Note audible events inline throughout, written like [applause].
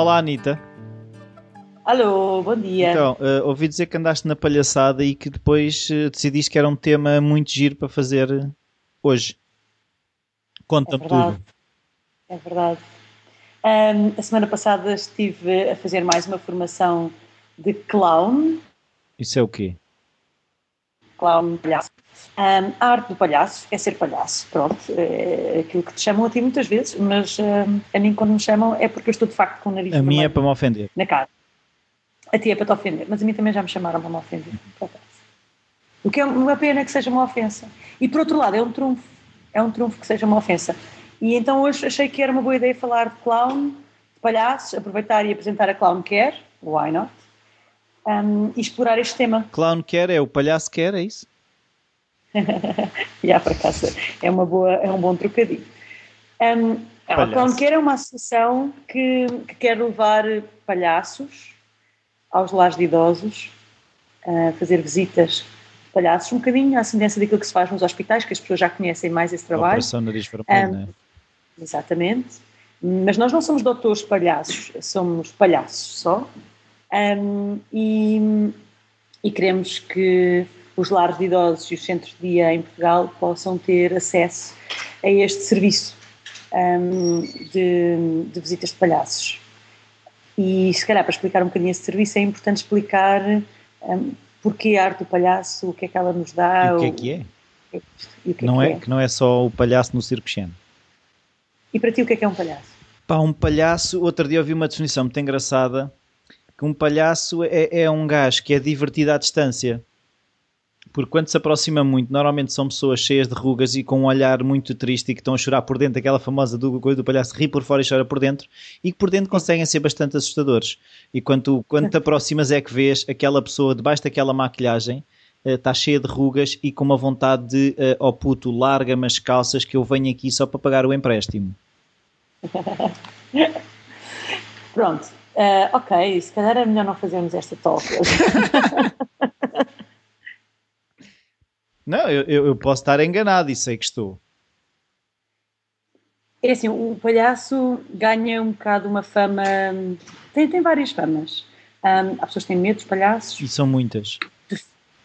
Olá, Anitta. Alô, bom dia. Então, uh, ouvi dizer que andaste na palhaçada e que depois uh, decidiste que era um tema muito giro para fazer hoje. Conta-me é tudo. É verdade. Um, a semana passada estive a fazer mais uma formação de clown. Isso é o quê? Clown, palhaço. Um, a arte do palhaço é ser palhaço, pronto, é aquilo que te chamam a ti muitas vezes, mas um, a mim quando me chamam é porque eu estou de facto com o nariz A minha é para me ofender. Na cara. A ti é para te ofender, mas a mim também já me chamaram para me ofender. O que é uma pena que seja uma ofensa. E por outro lado, é um trunfo, é um trunfo que seja uma ofensa. E então hoje achei que era uma boa ideia falar de clown, de palhaços, aproveitar e apresentar a Clown Care, why not? Um, e explorar este tema. Clown Care é o palhaço quer, é isso? [laughs] Já, para casa é, uma boa, é um bom trocadilho. Um, a Care é uma associação que, que quer levar palhaços aos lares de idosos, a fazer visitas de palhaços, um bocadinho à semelhança daquilo que se faz nos hospitais, que as pessoas já conhecem mais esse trabalho. Operação Nariz Vermelho, um, né? Exatamente. Mas nós não somos doutores palhaços, somos palhaços só. Um, e, e queremos que os lares de idosos e os centros de dia em Portugal possam ter acesso a este serviço um, de, de, visitas de palhaços. E se calhar para explicar um bocadinho esse serviço é importante explicar um, porque a arte do palhaço, o que é que ela nos dá. E o que é que é? é que não é, é, que não é só o palhaço no circo Xen. E para ti o que é que é um palhaço? Pá, um palhaço, outro dia ouvi uma definição muito engraçada, que um palhaço é, é um gajo que é divertido à distância. Porque quando se aproxima muito, normalmente são pessoas cheias de rugas e com um olhar muito triste e que estão a chorar por dentro, aquela famosa do, coisa do palhaço ri por fora e chora por dentro, e que por dentro conseguem ser bastante assustadores. E quando, tu, quando te [laughs] aproximas é que vês aquela pessoa debaixo daquela maquilhagem está uh, cheia de rugas e com uma vontade de, uh, oh puto, larga-me as calças que eu venho aqui só para pagar o empréstimo. [laughs] Pronto, uh, ok, se calhar é melhor não fazermos esta talk. [laughs] não, eu, eu posso estar enganado e sei que estou. É assim, o palhaço ganha um bocado uma fama. Tem, tem várias famas. Um, há pessoas que têm medo dos palhaços. E são muitas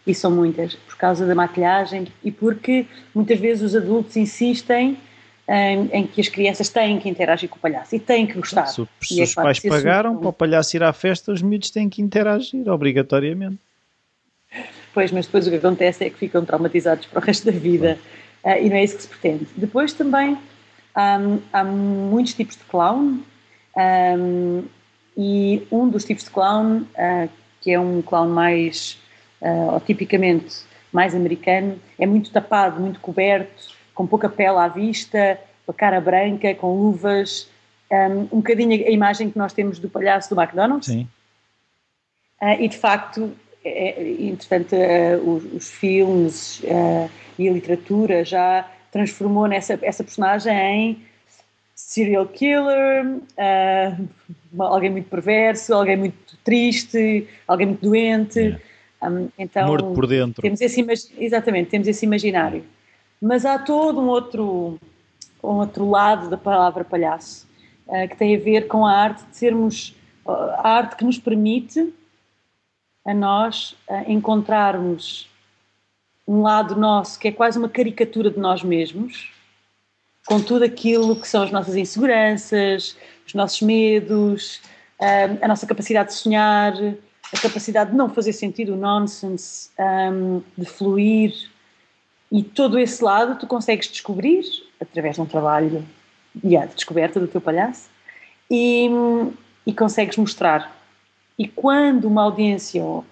e são muitas, por causa da maquilhagem e porque muitas vezes os adultos insistem em, em que as crianças têm que interagir com o palhaço e têm que gostar. Se, se é os pais pagaram para o palhaço ir à festa, os miúdos têm que interagir, obrigatoriamente. Pois, mas depois o que acontece é que ficam traumatizados para o resto da vida uh, e não é isso que se pretende. Depois também um, há muitos tipos de clown um, e um dos tipos de clown, uh, que é um clown mais uh, ou tipicamente mais americano, é muito tapado, muito coberto, com pouca pele à vista, com a cara branca, com luvas, um, um bocadinho a imagem que nós temos do palhaço do McDonald's. Sim. Uh, e de facto, é, é entretanto, uh, os, os, filmes uh, e a literatura já transformou nessa essa personagem em serial killer, [laughs] alguém muito perverso, alguém muito triste, alguém muito doente. Yeah. Um, então, Morto por dentro. Temos esse, exatamente, temos esse imaginário. Mas há todo um outro, um outro lado da palavra palhaço, uh, que tem a ver com a arte de sermos, uh, a arte que nos permite a nós uh, encontrarmos um lado nosso que é quase uma caricatura de nós mesmos, com tudo aquilo que são as nossas inseguranças, os nossos medos, a nossa capacidade de sonhar, a capacidade de não fazer sentido o nonsense, de fluir, e todo esse lado tu consegues descobrir através de um trabalho yeah, de descoberta do teu palhaço e, e consegues mostrar. E quando uma audiência um,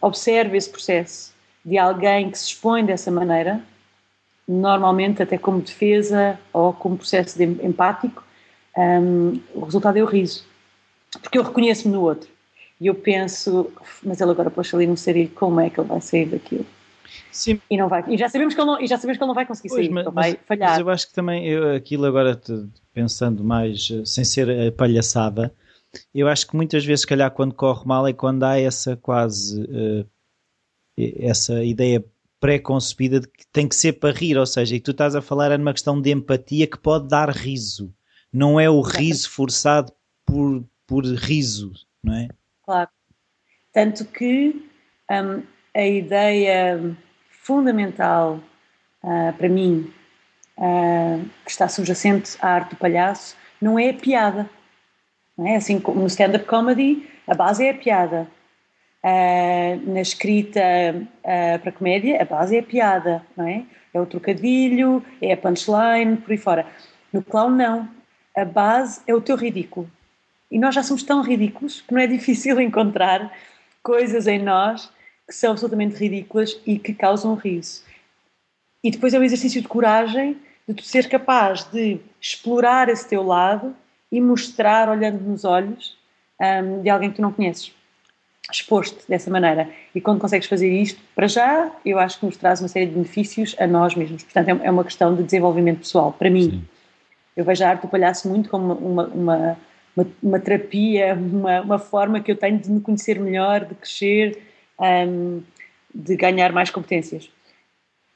observa esse processo de alguém que se expõe dessa maneira, normalmente até como defesa ou como processo de empático, um, o resultado é o riso. Porque eu reconheço-me no outro. E eu penso, mas ele agora pôs ali no sarilho, como é que ele vai sair daquilo? Sim. E, não vai, e, já sabemos que ele não, e já sabemos que ele não vai conseguir pois, sair, mas, vai falhar. Mas eu acho que também, eu, aquilo agora, pensando mais, eh, sem ser palhaçada, eu acho que muitas vezes, se calhar, quando corre mal é quando há essa quase, uh, essa ideia pré-concebida de que tem que ser para rir, ou seja, e tu estás a falar é numa questão de empatia que pode dar riso, não é o riso forçado por por riso, não é? Claro. Tanto que um, a ideia fundamental uh, para mim, uh, que está subjacente à arte do palhaço, não é a piada. É? Assim como no stand-up comedy, a base é a piada. Uh, na escrita para a comédia, a base é a piada, não é? É o trocadilho, é a punchline, por aí fora. No clown, não. A base é o teu ridículo. E nós já somos tão ridículos que não é [laughs] difícil encontrar coisas em nós que são absolutamente ridículas e que causam riso. E depois é o exercício de coragem de tu ser capaz de explorar esse teu lado e mostrar, olhando nos olhos, um, de alguém que tu não conheces. Exposto dessa maneira. E quando consegues fazer isto, para já, eu acho que nos traz uma série de benefícios a nós mesmos. Portanto, é, é uma questão de desenvolvimento pessoal. Para mim, Sim. eu vejo a arte do palhaço muito como uma, uma, uma, uma terapia, uma, uma forma que eu tenho de me conhecer melhor, de crescer, um, de ganhar mais competências.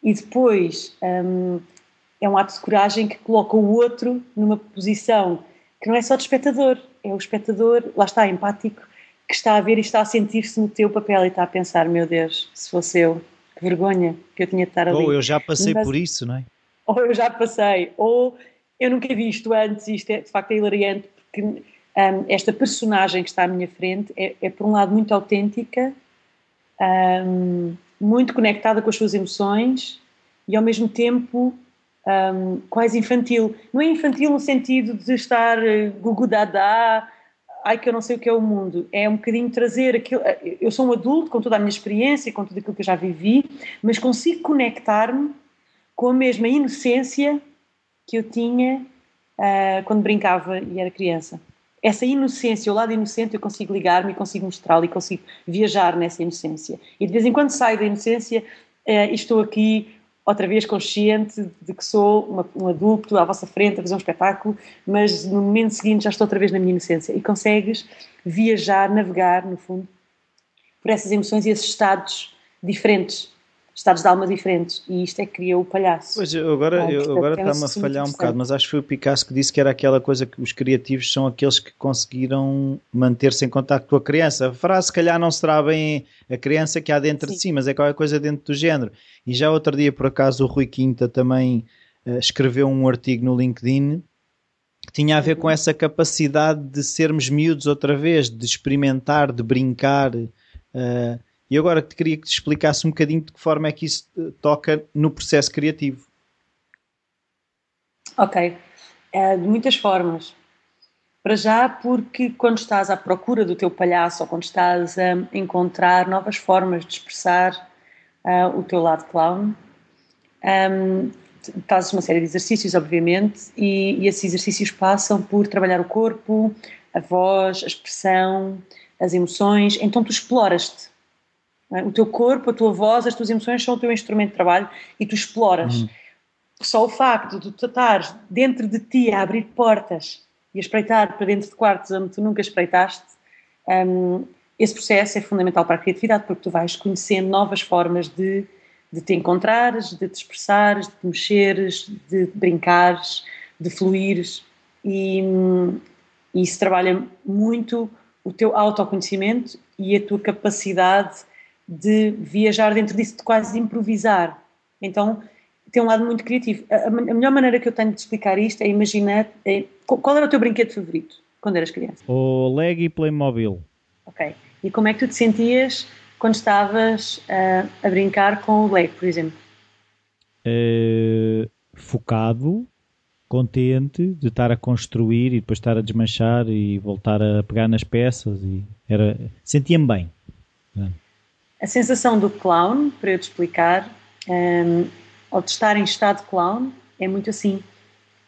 E depois um, é um ato de coragem que coloca o outro numa posição que não é só de espectador, é o espectador, lá está, empático, que está a ver e está a sentir-se no teu papel e está a pensar: meu Deus, se fosse eu, que vergonha que eu tinha de estar ali. Ou eu já passei Mas, por isso, não é? Ou eu já passei, ou eu nunca vi isto antes, isto é de facto é hilariante, porque um, esta personagem que está à minha frente é, é por um lado muito autêntica um, muito conectada com as suas emoções e ao mesmo tempo um, quase infantil. Não é infantil no sentido de estar uh, gugu dada, ai que eu não sei o que é o mundo. É um bocadinho trazer aquilo. Eh, eu sou um adulto com toda a minha experiência, com tudo aquilo que eu já vivi, mas consigo conectar-me com a mesma inocência que eu tinha uh, quando brincava e era criança essa inocência, o lado inocente, eu consigo ligar-me, consigo mostrá-lo e consigo viajar nessa inocência. E de vez em quando saio da inocência eh, e estou aqui outra vez consciente de que sou uma, um adulto à vossa frente a fazer um espetáculo, mas no momento seguinte já estou outra vez na minha inocência. E consegues viajar, navegar, no fundo, por essas emoções e esses estados diferentes estados de alma diferentes e isto é que criou o palhaço. Pois, agora, ah, eu, agora está-me a falhar um bocado, mas acho que foi o Picasso que disse que era aquela coisa que os criativos são aqueles que conseguiram manter-se em contato com a criança. A frase, se calhar, não será bem a criança que há dentro Sim. de si, mas é qualquer coisa dentro do género. E já outro dia, por acaso, o Rui Quinta também uh, escreveu um artigo no LinkedIn que tinha a ver com uhum. essa capacidade de sermos miúdos outra vez, de experimentar, de brincar. Uh, e agora te queria que te explicasse um bocadinho de que forma é que isso eh, toca no processo criativo. Ok, é, de muitas formas. Para já, porque quando estás à procura do teu palhaço ou quando estás a encontrar novas formas de expressar uh, o teu lado clown, um, fazes uma série de exercícios, obviamente, e, e esses exercícios passam por trabalhar o corpo, a voz, a expressão, as emoções. Então tu exploras-te é? O teu corpo, a tua voz, as tuas emoções são o teu instrumento de trabalho e tu exploras. Uhum. Só o facto de tu estares dentro de ti a abrir portas e a espreitar para dentro de quartos onde tu nunca espreitaste, um, esse processo é fundamental para a criatividade porque tu vais conhecendo novas formas de, de te encontrares, de te expressares, de te mexeres, de brincares, de fluires e, e isso trabalha muito o teu autoconhecimento e a tua capacidade de viajar dentro disso, de quase improvisar. Então tem um lado muito criativo. A, a melhor maneira que eu tenho de explicar isto é imaginar. É, qual era o teu brinquedo favorito quando eras criança? O Lego e Playmobil. Ok. E como é que tu te sentias quando estavas uh, a brincar com o Lego, por exemplo? Uh, focado, contente de estar a construir e depois estar a desmanchar e voltar a pegar nas peças e era sentia-me bem. A sensação do clown, para eu te explicar, um, ao de estar em estado clown, é muito assim.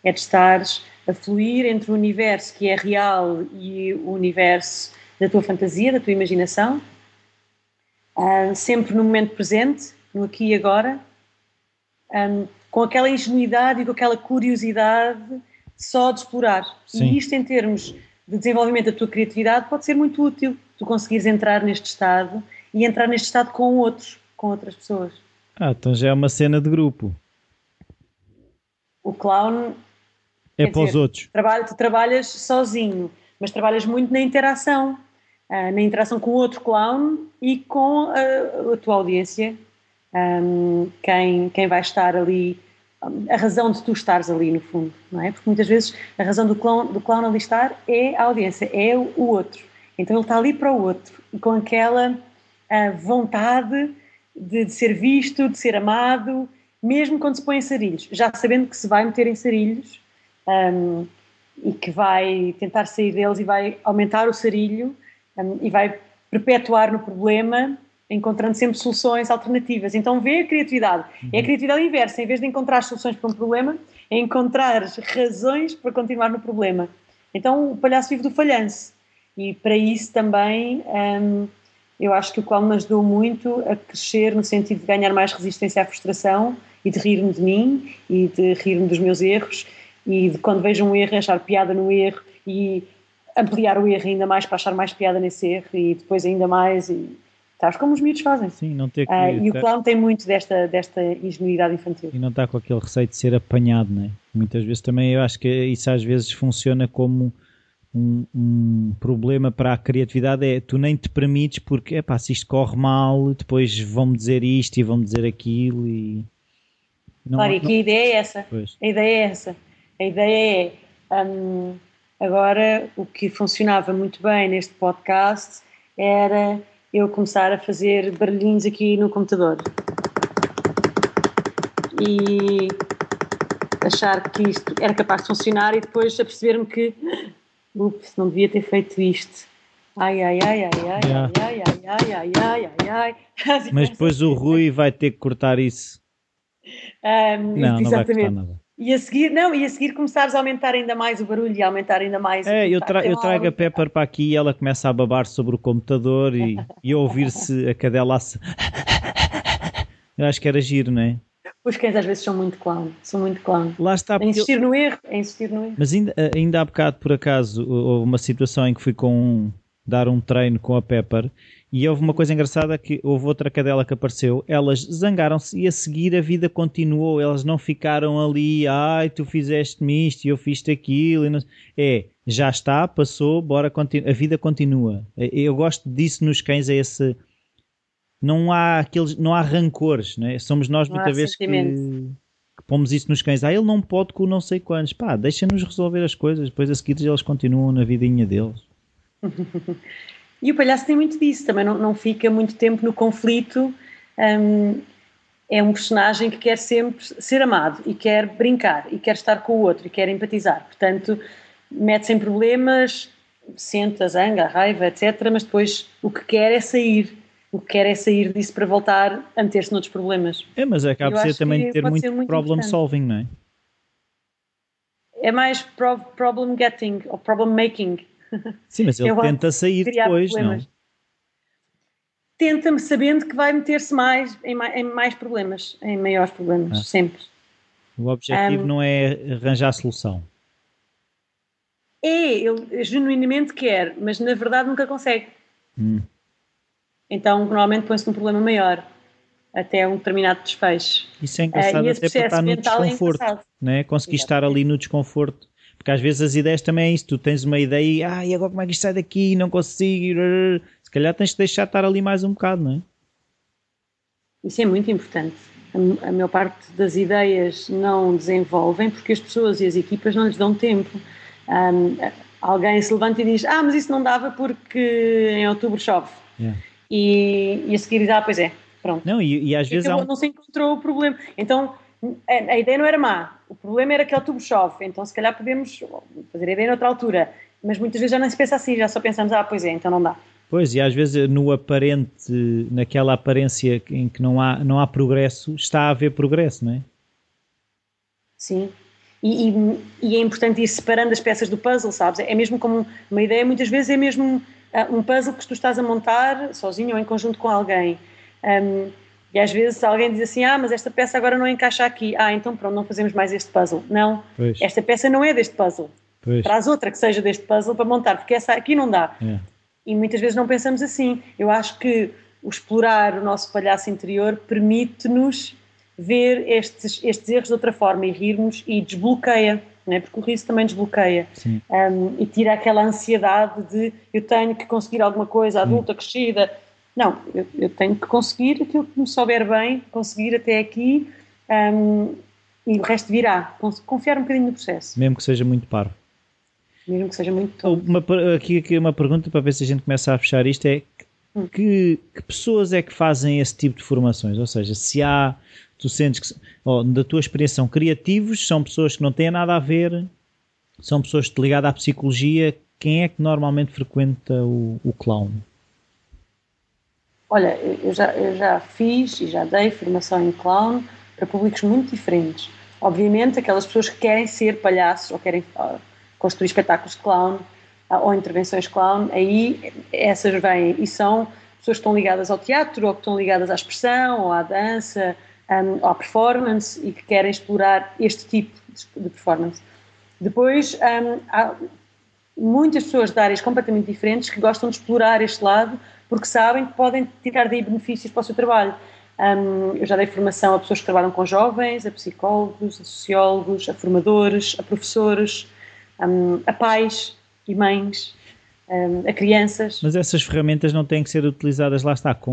É de estares a fluir entre o universo que é real e o universo da tua fantasia, da tua imaginação, uh, sempre no momento presente, no aqui e agora, um, com aquela ingenuidade e com aquela curiosidade só de explorar. Sim. E isto, em termos de desenvolvimento da tua criatividade, pode ser muito útil. Tu conseguires entrar neste estado e entrar neste estado com outros, com outras pessoas. Ah, então já é uma cena de grupo. O clown é para dizer, os outros. Trabalho, tu trabalhas sozinho, mas trabalhas muito na interação, uh, na interação com o outro clown e com a, a tua audiência, um, quem, quem vai estar ali, a razão de tu estares ali no fundo, não é? Porque muitas vezes a razão do clown, do clown ali estar é a audiência, é o outro. Então ele está ali para o outro e com aquela uh, vontade de, de, ser visto, de ser amado, mesmo quando se põe em sarilhos, já sabendo que se vai meter em sarilhos um, e que vai tentar sair deles e vai aumentar o sarilho um, e vai perpetuar no problema, encontrando sempre soluções alternativas. Então vê a criatividade. Uhum. É a uhum. criatividade inversa, em vez de encontrar soluções para um problema, é encontrar razões para continuar no problema. Então o palhaço vive do falhanço. E para isso também um, eu acho que o qual me ajudou muito a crescer no sentido de ganhar mais resistência à frustração e de rir-me de mim e de rir-me dos meus erros e de quando vejo um erro achar piada no erro e ampliar o erro ainda mais para achar mais piada nesse erro e depois ainda mais e sabes como os miúdos fazem. Sim, não ter que... Uh, e o clown tem muito desta, desta ingenuidade infantil. E não está com aquele receio de ser apanhado, não é? Muitas vezes também eu acho que isso às vezes funciona como um, um, problema para a criatividade é tu nem te permites porque epá, se isto corre mal, depois vão-me dizer isto e vão-me dizer aquilo e não, claro, e que a ideia é essa. Pois. A ideia é essa. A ideia é. Um, agora, o que funcionava muito bem neste podcast era eu começar a fazer barulhinhos aqui no computador. E achar que isto era capaz de funcionar e depois a perceber-me que ups, não devia ter feito isto. Ai, ai, ai, ai, ai, yeah. ai, ai, ai, ai, ai, ai, ai. Mas depois o Rui vai ter que cortar isso. Um, não, não vai cortar nada. E a seguir, não, e a seguir começares a aumentar ainda mais o barulho e a aumentar ainda mais É, eu, tra eu trago a Pepper para aqui e ela começa a babar sobre o computador e, e ouvir-se a cadela se... Eu acho que era giro, não é? Os cães às vezes são muito clown, são muito clown. Lá está. É insistir no erro, é insistir no erro. Mas ainda, ainda há bocado, por acaso, houve uma situação em que fui com um, dar um treino com a Pepper e houve uma coisa engraçada que houve outra cadela que apareceu, elas zangaram-se e a seguir a vida continuou, elas não ficaram ali, ai, tu fizeste-me isto e eu fiz-te aquilo. Não... É, já está, passou, bora, continu... a vida continua. Eu gosto disso nos cães, é esse... Não há aqueles, não há rancores, né? somos nós não muitas vezes que, que pomos isso nos cães. Ah, ele não pode com não sei quantos. Pá, deixa-nos resolver as coisas, depois a seguir eles continuam na vidinha deles. [laughs] E o palhaço tem muito disso, também não, não fica muito tempo no conflito. Um, é um personagem que quer sempre ser amado e quer brincar e quer estar com o outro e quer empatizar. Portanto, mete-se em problemas, sente a zanga, a raiva, etc. Mas depois o que quer é sair. O que quer é sair disso para voltar a meter-se noutros problemas. É, mas acaba de ser também ter muito, muito problem solving, não é? É mais problem getting ou problem making. Sim, mas ele [laughs] eu tenta sair depois, problemas. não? Tenta-me sabendo que vai meter-se mais em, mais em, mais problemas, em maiores problemas, ah. sempre. O objetivo um, não é arranjar a solução. É, ele genuinamente quer, mas na verdade nunca consegue. Hum. Então, normalmente põe-se num problema maior, até um determinado desfecho. Isso é engraçado uh, até para estar no é desconforto, é né? conseguir estar ali no desconforto. Porque às vezes as ideias também é isso, tu tens uma ideia e, ah, e agora como é que isto sai daqui, não consigo, se calhar tens de deixar estar ali mais um bocado, não é? Isso é muito importante. A, a maior parte das ideias não desenvolvem porque as pessoas e as equipas não lhes dão tempo. Um, alguém se levanta e diz, ah, mas isso não dava porque em outubro chove. Yeah. E, e a seguir diz, ah, pois é, pronto. Não, e, e às vezes... Um... Não se encontrou o problema. Então, a, a ideia não era má, o problema era que outubro chove, então se calhar podemos fazer a ideia noutra altura. Mas muitas vezes já não se pensa assim, já só pensamos, ah, pois é, então não dá. Pois, e às vezes no aparente, naquela aparência em que não há, não há progresso, está a haver progresso, não é? Sim. E, e, e é importante ir separando as peças do puzzle, sabes? É mesmo como uma ideia, muitas vezes é mesmo um puzzle que tu estás a montar sozinho ou em conjunto com alguém. Um, e às vezes alguém diz assim: Ah, mas esta peça agora não encaixa aqui. Ah, então pronto, não fazemos mais este puzzle. Não, pois. esta peça não é deste puzzle. Pois. Traz outra que seja deste puzzle para montar, porque essa aqui não dá. É. E muitas vezes não pensamos assim. Eu acho que o explorar o nosso palhaço interior permite-nos ver estes, estes erros de outra forma e rirmos e desbloqueia. Não é? porque o riso também desbloqueia um, e tira aquela ansiedade de eu tenho que conseguir alguma coisa adulta, crescida. Não, eu, eu, tenho que conseguir aquilo que me souber bem, conseguir até aqui um, e o resto virá. Confiar um bocadinho no processo. Mesmo que seja muito parvo. Mesmo que seja muito Uma, aqui, aqui uma pergunta para ver se a gente começa a fechar isto é. Que, que pessoas é que fazem esse tipo de formações? Ou seja, se há tu sentes que, oh, da tua experiência, são criativos, são pessoas que não têm nada a ver, são pessoas ligadas à psicologia. Quem é que normalmente frequenta o, o clown? Olha, eu já, eu já fiz e já dei formação em clown para públicos muito diferentes. Obviamente, aquelas pessoas que querem ser palhaços ou querem uh, construir espetáculos de clown ou intervenções clown, aí essas vêm e são pessoas que estão ligadas ao teatro ou que estão ligadas à expressão ou à dança um, à performance e que querem explorar este tipo de performance. Depois, um, há muitas pessoas de áreas completamente diferentes que gostam de explorar este lado porque sabem que podem tirar daí benefícios para o seu trabalho. Um, eu já dei formação a pessoas que trabalham com jovens, a psicólogos, a sociólogos, a formadores, a professores, um, a pais e mães a crianças. Mas essas ferramentas não têm que ser utilizadas, lá está, com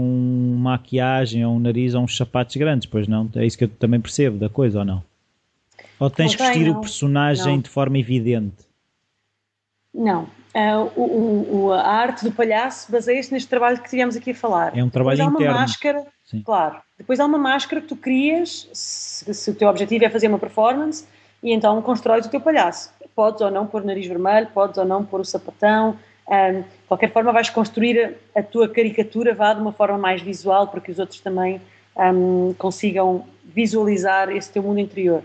maquiagem ou um nariz ou uns sapatos grandes, pois não? É isso que eu também percebo da coisa, ou não? Ou tens não que vestir o personagem não. de forma evidente? Não. Uh, o, o, a arte do palhaço baseia-se neste trabalho que tivemos aqui a falar. É um trabalho Depois interno. Há uma máscara, Sim. claro. Depois há uma máscara que tu crias, se, se o teu objetivo é fazer uma performance, e então constróis o teu palhaço. Podes ou não pôr o nariz vermelho, podes ou não pôr o sapatão, um, de qualquer forma, vais construir a, a, tua caricatura vá de uma forma mais visual para que os outros também um, consigam visualizar esse teu mundo interior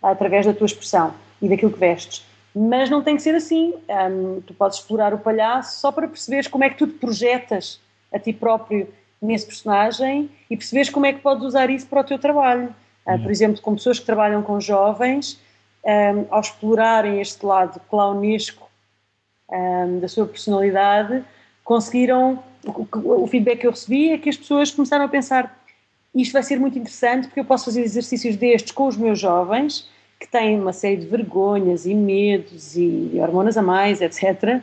através da tua expressão e daquilo que vestes. Mas não tem que ser assim. Um, tu podes explorar o palhaço só para perceberes como é que tu te projetas a ti próprio nesse personagem e perceberes como é que podes usar isso para o teu trabalho. Uh, por exemplo, com pessoas que trabalham com jovens, um, ao explorarem este lado clownesco um, da sua personalidade, conseguiram. O, o, feedback que eu recebi é que as pessoas começaram a pensar: isto vai ser muito interessante porque eu posso fazer exercícios destes com os meus jovens, que têm uma série de vergonhas e medos e hormonas a mais, etc.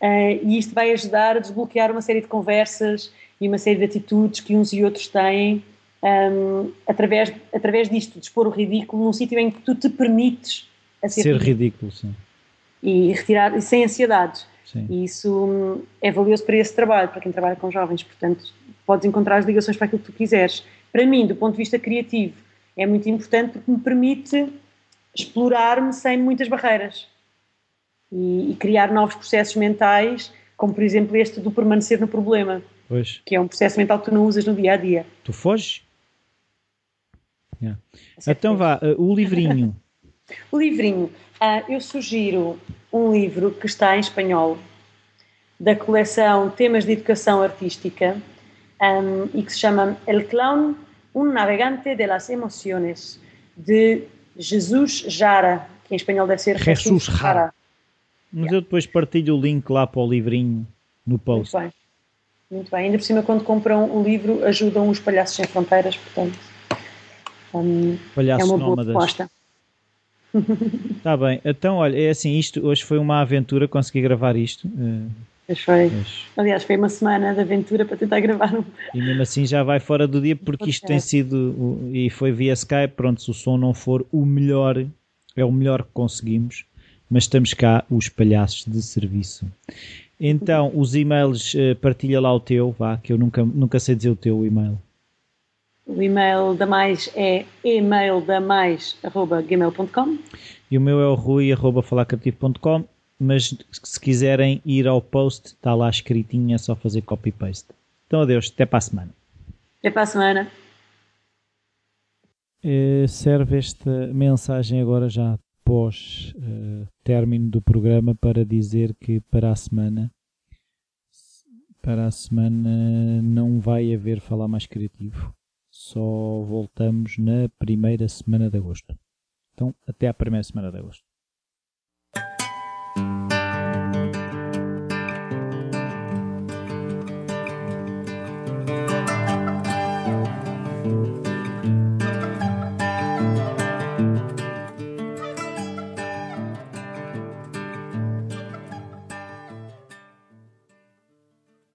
Uh, e isto vai ajudar a desbloquear uma série de conversas e uma série de atitudes que uns e outros têm um, através, através disto, de expor o ridículo num sítio em que tu te permites ser, ser ridículo. ridículo sim e retirar sem ansiedades. Sim. E isso hum, é valioso para esse trabalho, para quem trabalha com jovens. Portanto, podes encontrar as ligações para aquilo que tu quiseres. Para mim, do ponto de vista criativo, é muito importante porque me permite explorar-me sem muitas barreiras e, e, criar novos processos mentais, como por exemplo este do permanecer no problema, pois. que é um processo mental que tu não usas no dia a dia. Tu foges? Yeah. Então vá, uh, o livrinho. [laughs] o livrinho. Uh, eu sugiro um livro que está em espanhol, da coleção Temas de Educação Artística, um, e que se chama El Clown, um navegante de las emociones, de Jesus Jara, que em espanhol deve ser Jesus Jara. Mas yeah. eu depois partilho o link lá para o livrinho no post. Muito bem. Muito bem. Ainda por cima, quando compram o livro, ajudam os Palhaços Sem Fronteiras, portanto, um, é uma boa proposta. Está [laughs] bem, então olha, é assim, isto hoje foi uma aventura, consegui gravar isto. Eh, pois foi. Mas... Aliás, foi uma semana de aventura para tentar gravar um. E mesmo assim já vai fora do dia, porque isto tem sido, e foi via Skype, pronto, se o som não for o melhor, é o melhor que conseguimos, mas estamos cá, os palhaços de serviço. Então, os e-mails, eh, partilha lá o teu, vá, que eu nunca, nunca sei dizer o teu e-mail. O e-mail da mais é emaildamais.gmail.com E o meu é o rui.falacreativo.com mas se quiserem ir ao post, está lá escritinho, é só fazer copy-paste. Então adeus, até para a semana. Até para a semana. Uh, serve esta mensagem agora já pós uh, término do programa para dizer que para a semana para a semana não vai haver falar mais criativo só voltamos na primeira semana de agosto. Então, até à primeira semana de agosto.